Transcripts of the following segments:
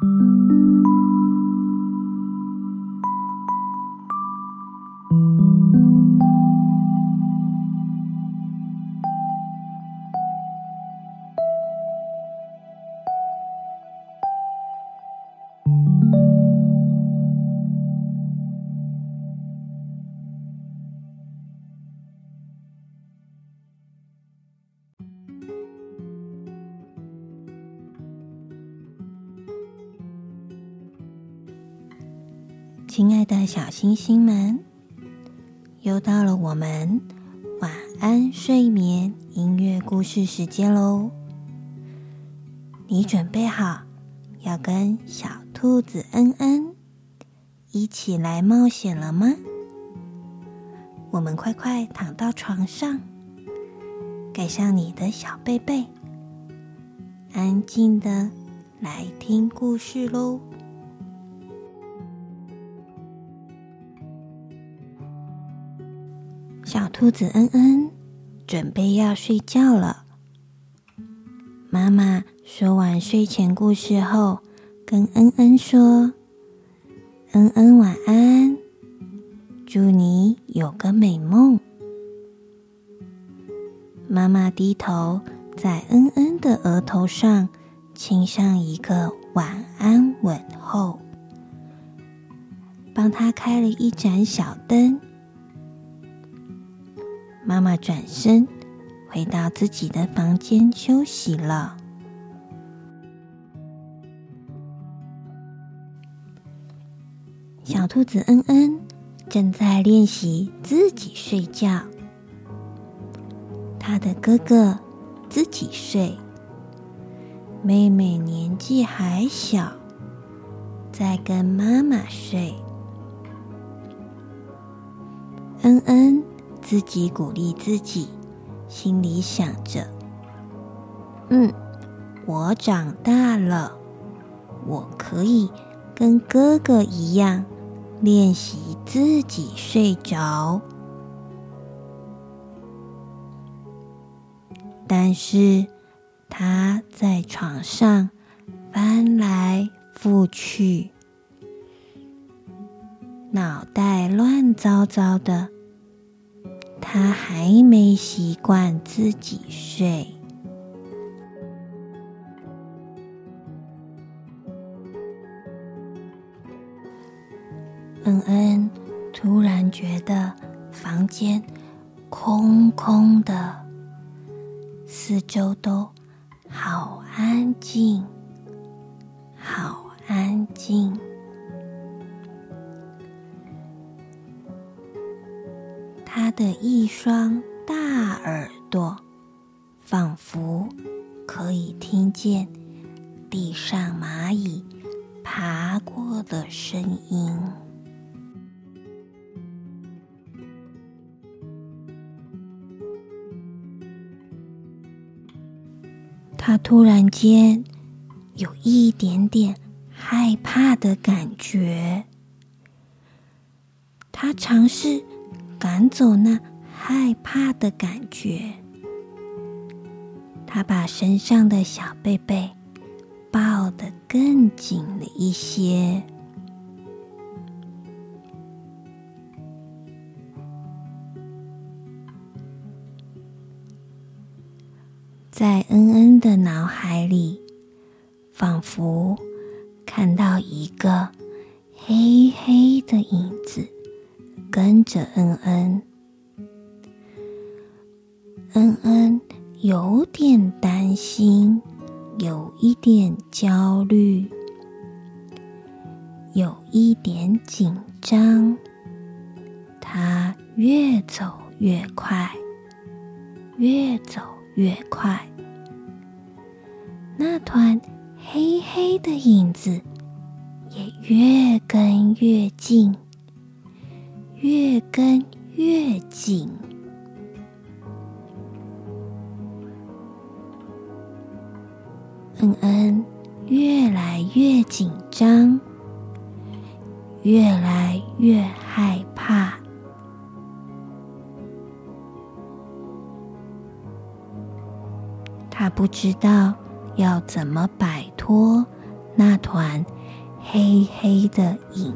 亲爱小星星们，又到了我们晚安睡眠音乐故事时间喽！你准备好要跟小兔子恩恩一起来冒险了吗？我们快快躺到床上，盖上你的小被被，安静的来听故事喽！兔子恩恩准备要睡觉了。妈妈说完睡前故事后，跟恩恩说：“恩恩晚安，祝你有个美梦。”妈妈低头在恩恩的额头上亲上一个晚安吻后，帮他开了一盏小灯。妈妈转身回到自己的房间休息了。小兔子恩恩正在练习自己睡觉，他的哥哥自己睡，妹妹年纪还小，在跟妈妈睡。恩恩。自己鼓励自己，心里想着：“嗯，我长大了，我可以跟哥哥一样练习自己睡着。”但是他在床上翻来覆去，脑袋乱糟糟的。他还没习惯自己睡。恩恩突然觉得房间空空的，四周都好安静，好安静。的一双大耳朵，仿佛可以听见地上蚂蚁爬过的声音。他突然间有一点点害怕的感觉，他尝试赶走那害怕的感觉。他把身上的小贝贝抱得更紧了一些。在恩恩的脑海里，仿佛看到一个着恩恩。恩恩有点担心，有一点焦虑，有一点紧张。他越走越快，越走越快。那团黑黑的影子也越跟越近，越跟越紧。恩恩越来越紧张，越来越害怕。他不知道。要怎么摆脱那团黑黑的影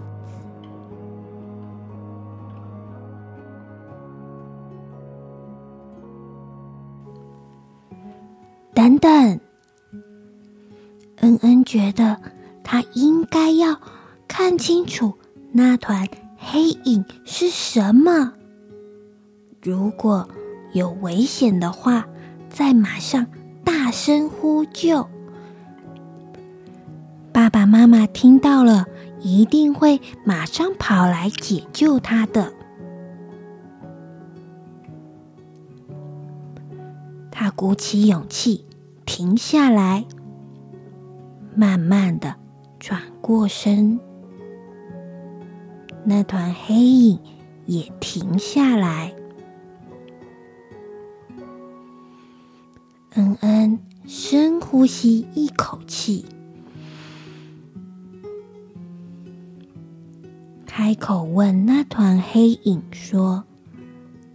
等，恩恩觉得他应该要看清楚那团黑影是什么。如果有危险的话，再马上。大声呼救！爸爸妈妈听到了，一定会马上跑来解救他的。他鼓起勇气，停下来，慢慢的转过身。那团黑影也停下来。恩恩，深呼吸一口气，开口问那团黑影说：“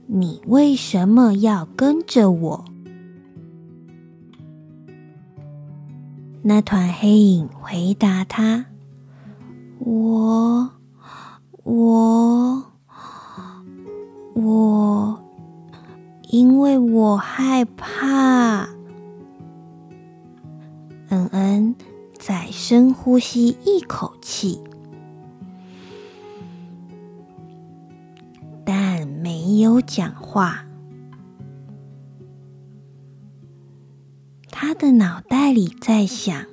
你为什么要跟着我？”那团黑影回答他：“我，我，我。”因为我害怕。恩恩再深呼吸一口气，但没有讲话。的脑袋里在想：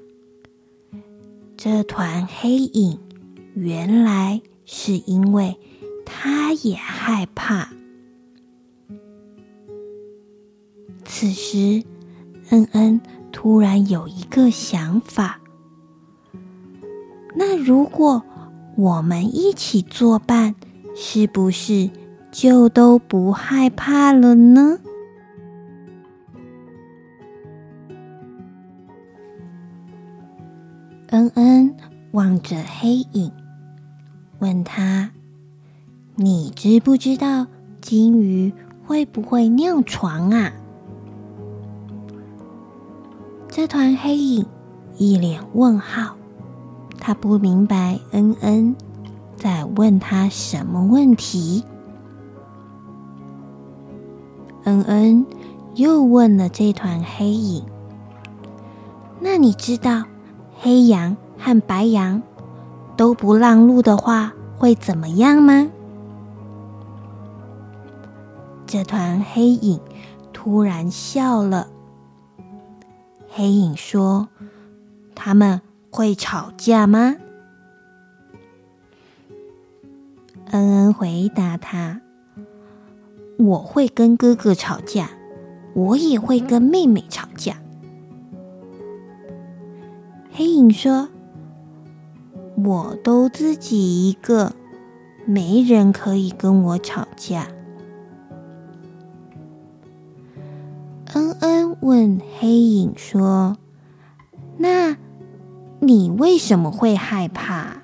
这团黑影原来是因为他也害怕。此时，恩恩突然有一个想法：那如果我们一起作伴，是不是就都不害怕了呢？恩恩望着黑影，问他：“你知不知道金鱼会不会尿床啊？”这团黑影一脸问号，他不明白恩恩在问他什么问题。恩恩又问了这团黑影：“那你知道黑羊和白羊都不让路的话会怎么样吗？”这团黑影突然笑了。黑影说：“他们会吵架吗？”恩恩回答他：“我会跟哥哥吵架，我也会跟妹妹吵架。”黑影说：“我都自己一个，没人可以跟我吵架。恩恩问黑影说：“那你为什么会害怕？”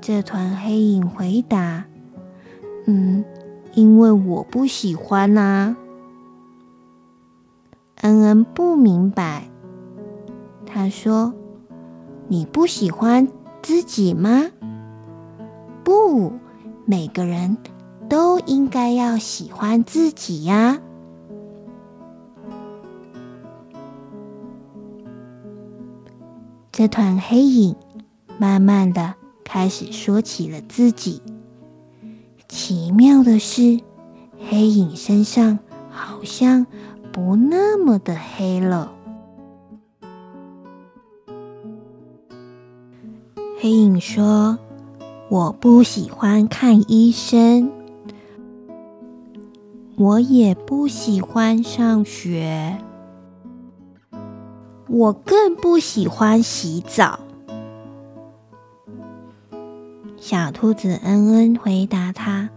这团黑影回答：“嗯，因为我不喜欢呐。”恩恩不明白，他说：“你不喜欢自己吗？不，每个人都应该要喜欢自己呀。”这团黑影慢慢的开始说起了自己。奇妙的是，黑影身上好像……不那么的黑了。黑影说：“我不喜欢看医生，我也不喜欢上学，我更不喜欢洗澡。”小兔子恩恩回答他：“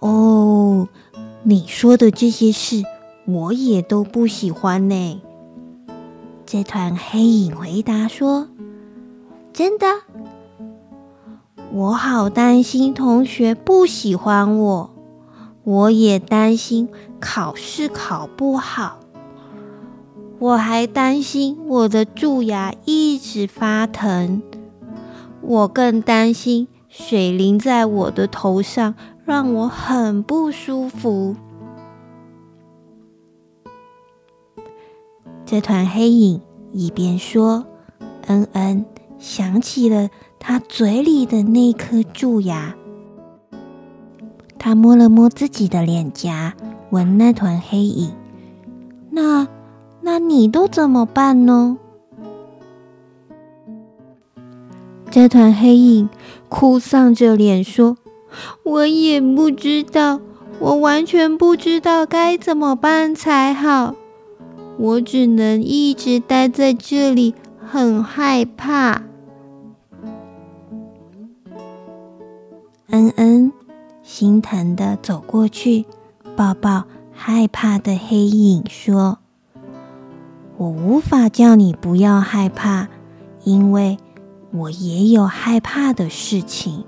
哦，你说的这些事。”我也都不喜欢呢。这团黑影回答说：“真的，我好担心同学不喜欢我，我也担心考试考不好，我还担心我的蛀牙一直发疼，我更担心水淋在我的头上，让我很不舒服。”这团黑影一边说，嗯嗯想起了他嘴里的那颗蛀牙。他摸了摸自己的脸颊，问那团黑影：“那，那你都怎么办呢？”这团黑影哭丧着脸说：“我也不知道，我完全不知道该怎么办才好。”我只能一直待在这里，很害怕。恩恩心疼的走过去，抱抱害怕的黑影，说：“我无法叫你不要害怕，因为我也有害怕的事情。”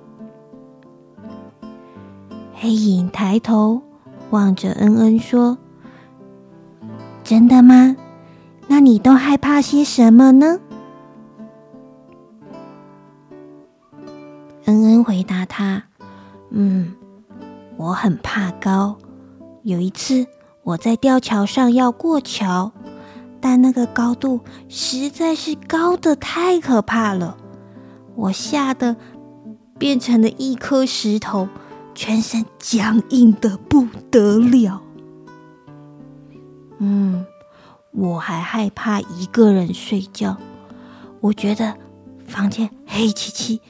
黑影抬头望着恩恩说。真的吗？那你都害怕些什么呢？恩恩回答他：“嗯，我很怕高。有一次我在吊桥上要过桥，但那个高度实在是高的太可怕了，我吓得变成了一颗石头，全身僵硬的不得了。”嗯，我还害怕一个人睡觉。我觉得房间黑漆漆、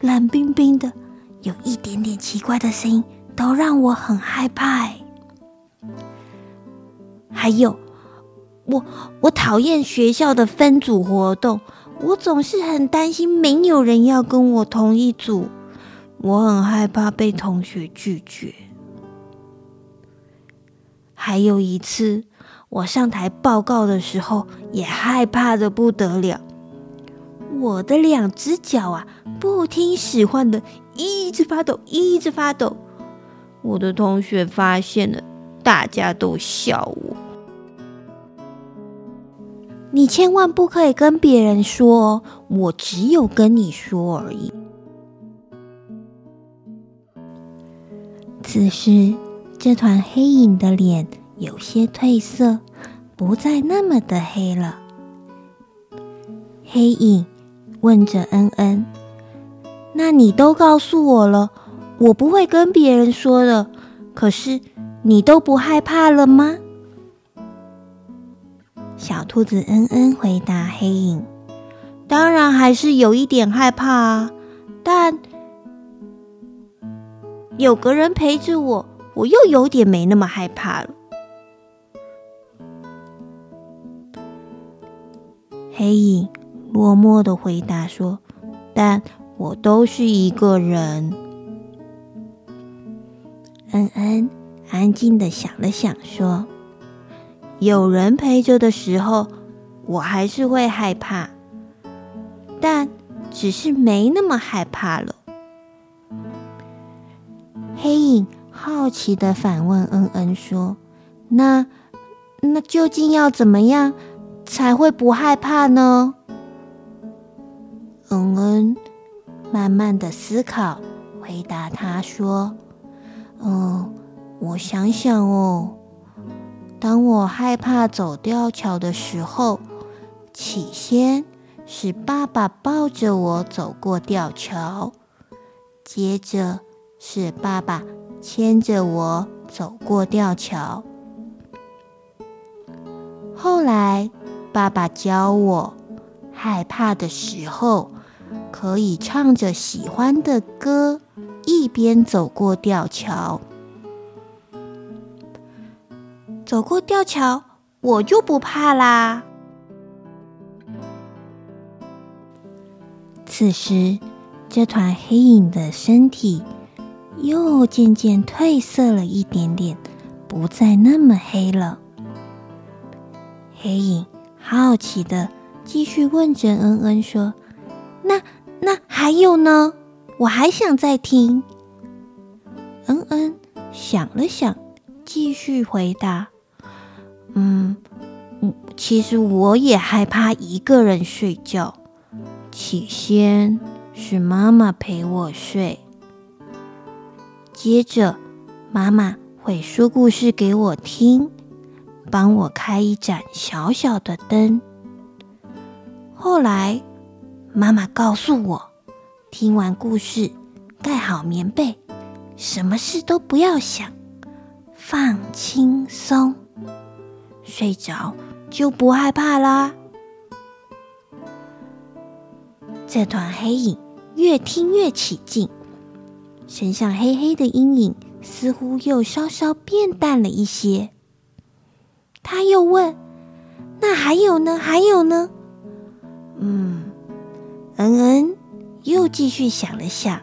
冷冰冰的，有一点点奇怪的声音，都让我很害怕。还有，我我讨厌学校的分组活动，我总是很担心没有人要跟我同一组，我很害怕被同学拒绝。还有一次。我上台报告的时候，也害怕的不得了。我的两只脚啊，不听使唤的，一直发抖，一直发抖。我的同学发现了，大家都笑我。你千万不可以跟别人说，我只有跟你说而已。此时，这团黑影的脸。有些褪色，不再那么的黑了。黑影问着恩恩：“那你都告诉我了，我不会跟别人说的。可是你都不害怕了吗？”小兔子恩恩回答黑影：“当然还是有一点害怕啊，但有个人陪着我，我又有点没那么害怕了。”黑影落寞的回答说：“但我都是一个人。”恩恩安静的想了想，说：“有人陪着的时候，我还是会害怕，但只是没那么害怕了。”黑影好奇的反问恩恩说：“那那究竟要怎么样才会不害怕呢？”恩恩慢慢的思考，回答他说。嗯，我想想哦，当我害怕走吊桥的时候，起先是爸爸抱着我走过吊桥，接着是爸爸牵着我走过吊桥，后来爸爸教我，害怕的时候可以唱着喜欢的歌。一边走过吊桥，走过吊桥，我就不怕啦。此时，这团黑影的身体又渐渐褪色了一点点，不再那么黑了。黑影好奇的继续问着恩恩说：“那那还有呢？”我还想再听。嗯嗯想了想，继续回答：“嗯，其实我也害怕一个人睡觉。起先是妈妈陪我睡，接着妈妈会说故事给我听，帮我开一盏小小的灯。后来妈妈告诉我。”听完故事，盖好棉被，什么事都不要想，放轻松，睡着就不害怕啦。这团黑影越听越起劲，身上黑黑的阴影似乎又稍稍变淡了一些。他又问：“那还有呢？还有呢？”嗯，恩恩。又继续想了想，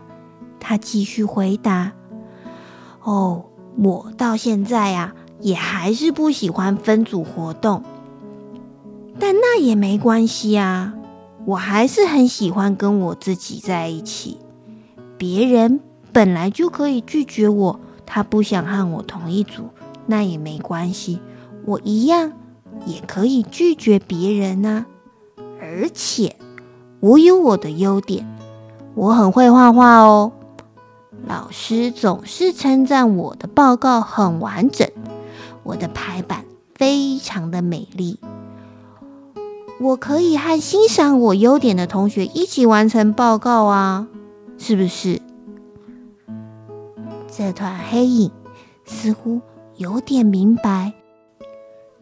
他继续回答：“哦，我到现在呀，也还是不喜欢分组活动，但那也没关系啊，我还是很喜欢跟我自己在一起。别人本来就可以拒绝我，他不想和我同一组，那也没关系，我一样也可以拒绝别人啊。而且我有我的优点。”我很会画画哦，老师总是称赞我的报告很完整，我的排版非常的美丽。我可以和欣赏我优点的同学一起完成报告啊，是不是？这团黑影似乎有点明白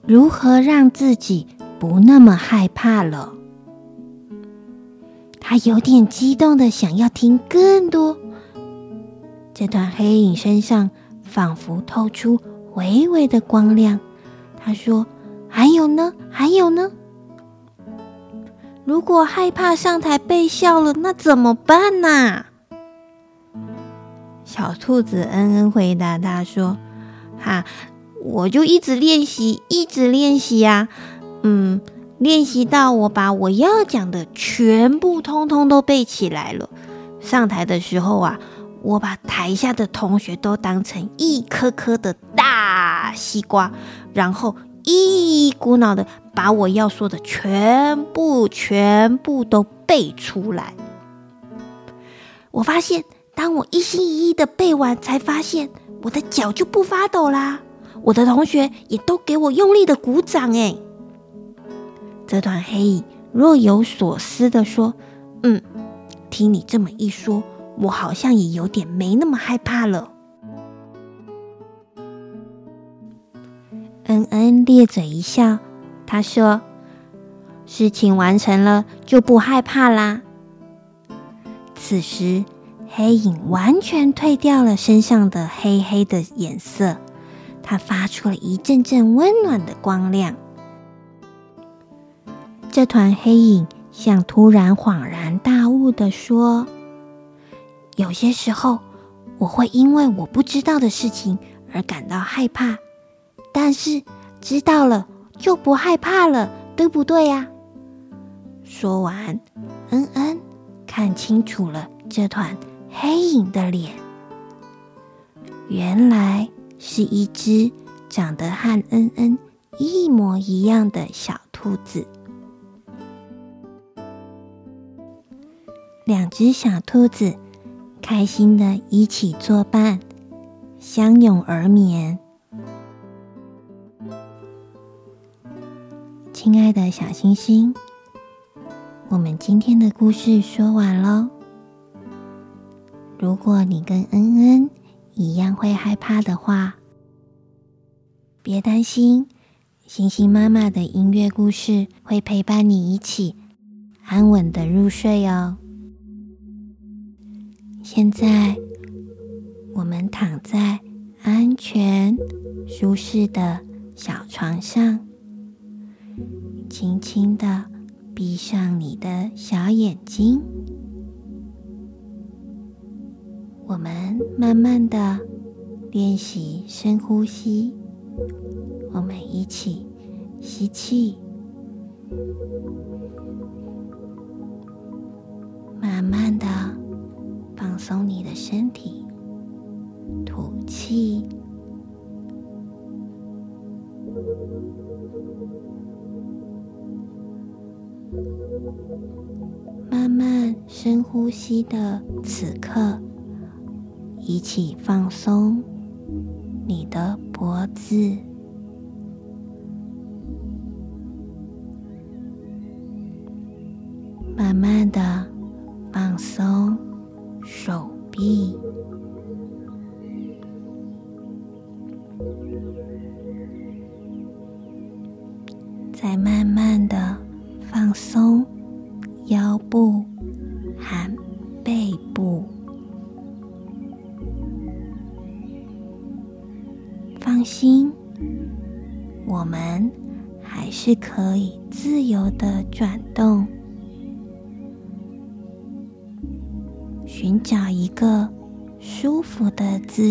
如何让自己不那么害怕了。他有点激动的想要听更多。这团黑影身上仿佛透出微微的光亮。他说：“还有呢？还有呢？如果害怕上台被笑了，那怎么办呢？”小兔子恩恩回答他说：“哈，我就一直练习，一直练习呀。嗯。”练习到我把我要讲的全部通通都背起来了。上台的时候啊，我把台下的同学都当成一颗颗的大西瓜，然后一股脑的把我要说的全部全部都背出来。我发现，当我一心一意的背完，才发现我的脚就不发抖啦。我的同学也都给我用力的鼓掌，诶。这团黑影若有所思地说：“嗯，听你这么一说，我好像也有点没那么害怕了。”恩恩咧嘴一笑，他说：“事情完成了就不害怕啦。”此时，黑影完全褪掉了身上的黑黑的颜色，它发出了一阵阵温暖的光亮。这团黑影像突然恍然大悟的说：“有些时候，我会因为我不知道的事情而感到害怕，但是知道了就不害怕了，对不对呀？”说完，恩恩看清楚了这团黑影的脸，原来是一只长得和恩恩一模一样的小兔子。两只小兔子开心的一起作伴，相拥而眠。亲爱的小星星，我们今天的故事说完喽。如果你跟恩恩一样会害怕的话，别担心，星星妈妈的音乐故事会陪伴你一起安稳的入睡哦。现在，我们躺在安全、舒适的小床上，轻轻的闭上你的小眼睛。我们慢慢的练习深呼吸，我们一起吸气，慢慢的。放松你的身体，吐气，慢慢深呼吸的此刻，一起放松你的脖子，慢慢的放松。手臂，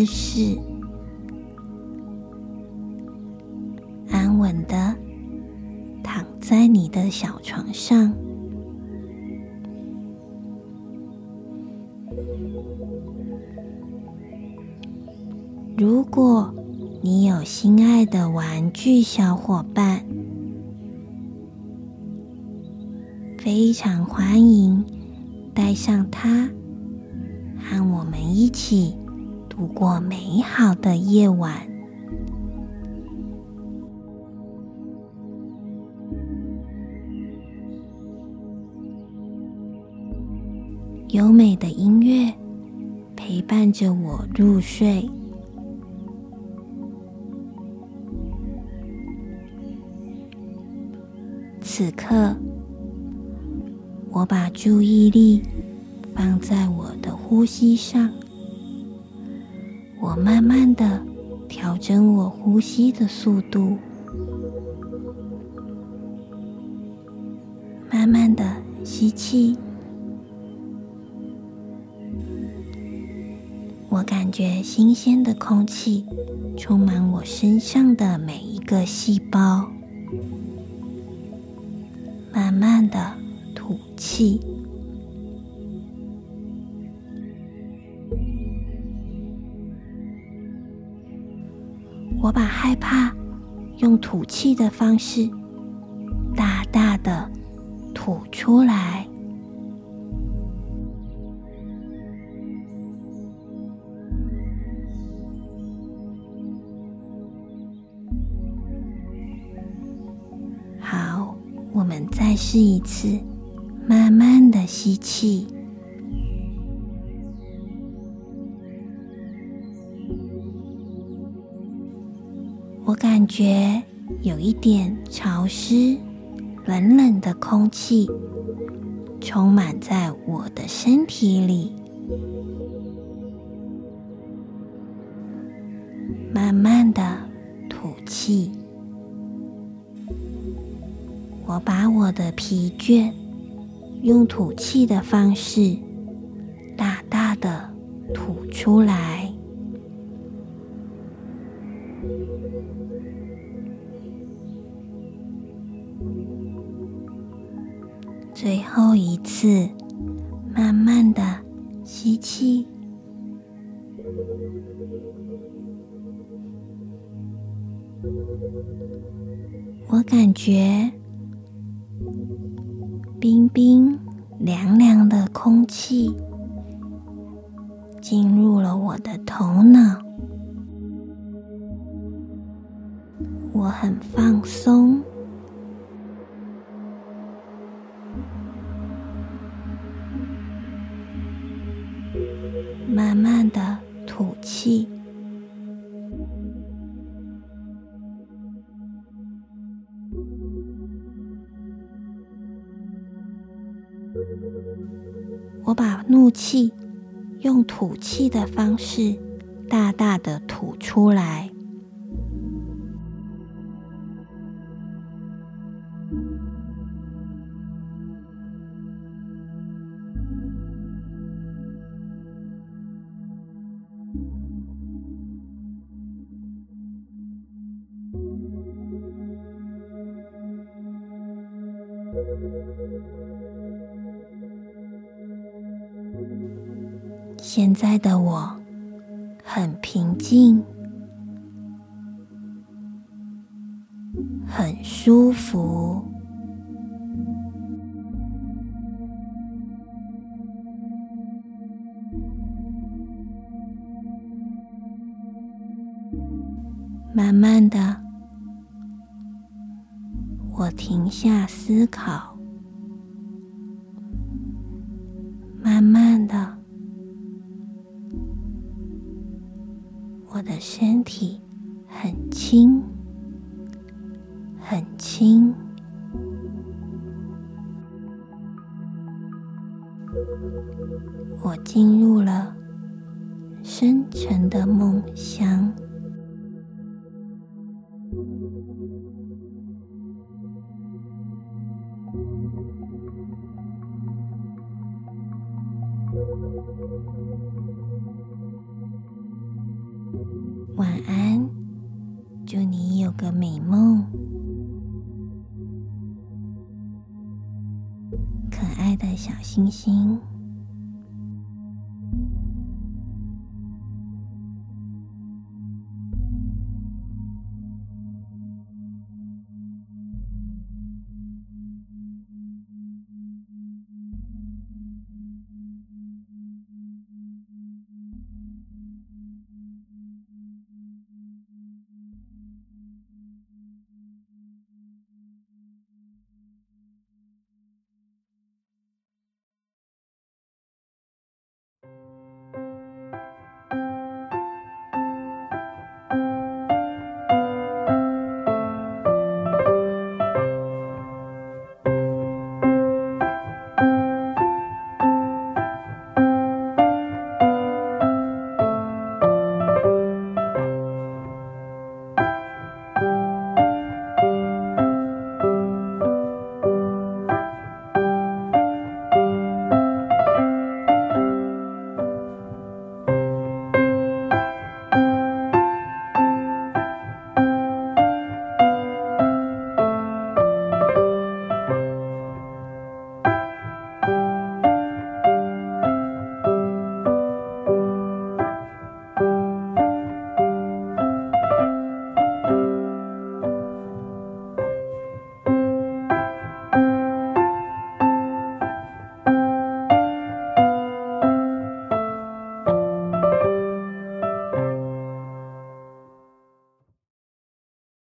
是，安稳的躺在你的小床上。如果你有心爱的玩具小伙伴，非常欢迎带上它。和我们一起度过美好的夜晚。优美的音乐陪伴着我入睡。此刻，我把注意力。放在我的呼吸上，我慢慢的调整我呼吸的速度，慢慢的吸气，我感觉新鲜的空气充满我身上的每一个细胞，慢慢的吐气。我把害怕用吐气的方式大大的吐出来。好，我们再试一次，慢慢的吸气。感觉有一点潮湿、冷冷的空气充满在我的身体里。慢慢的吐气，我把我的疲倦用吐气的方式大大的吐出来。慢慢的吐气，我把怒气用吐气的方式大大的吐出来。很舒服。慢慢的，我停下思考，晚安，祝你有个美梦。可爱的小星星。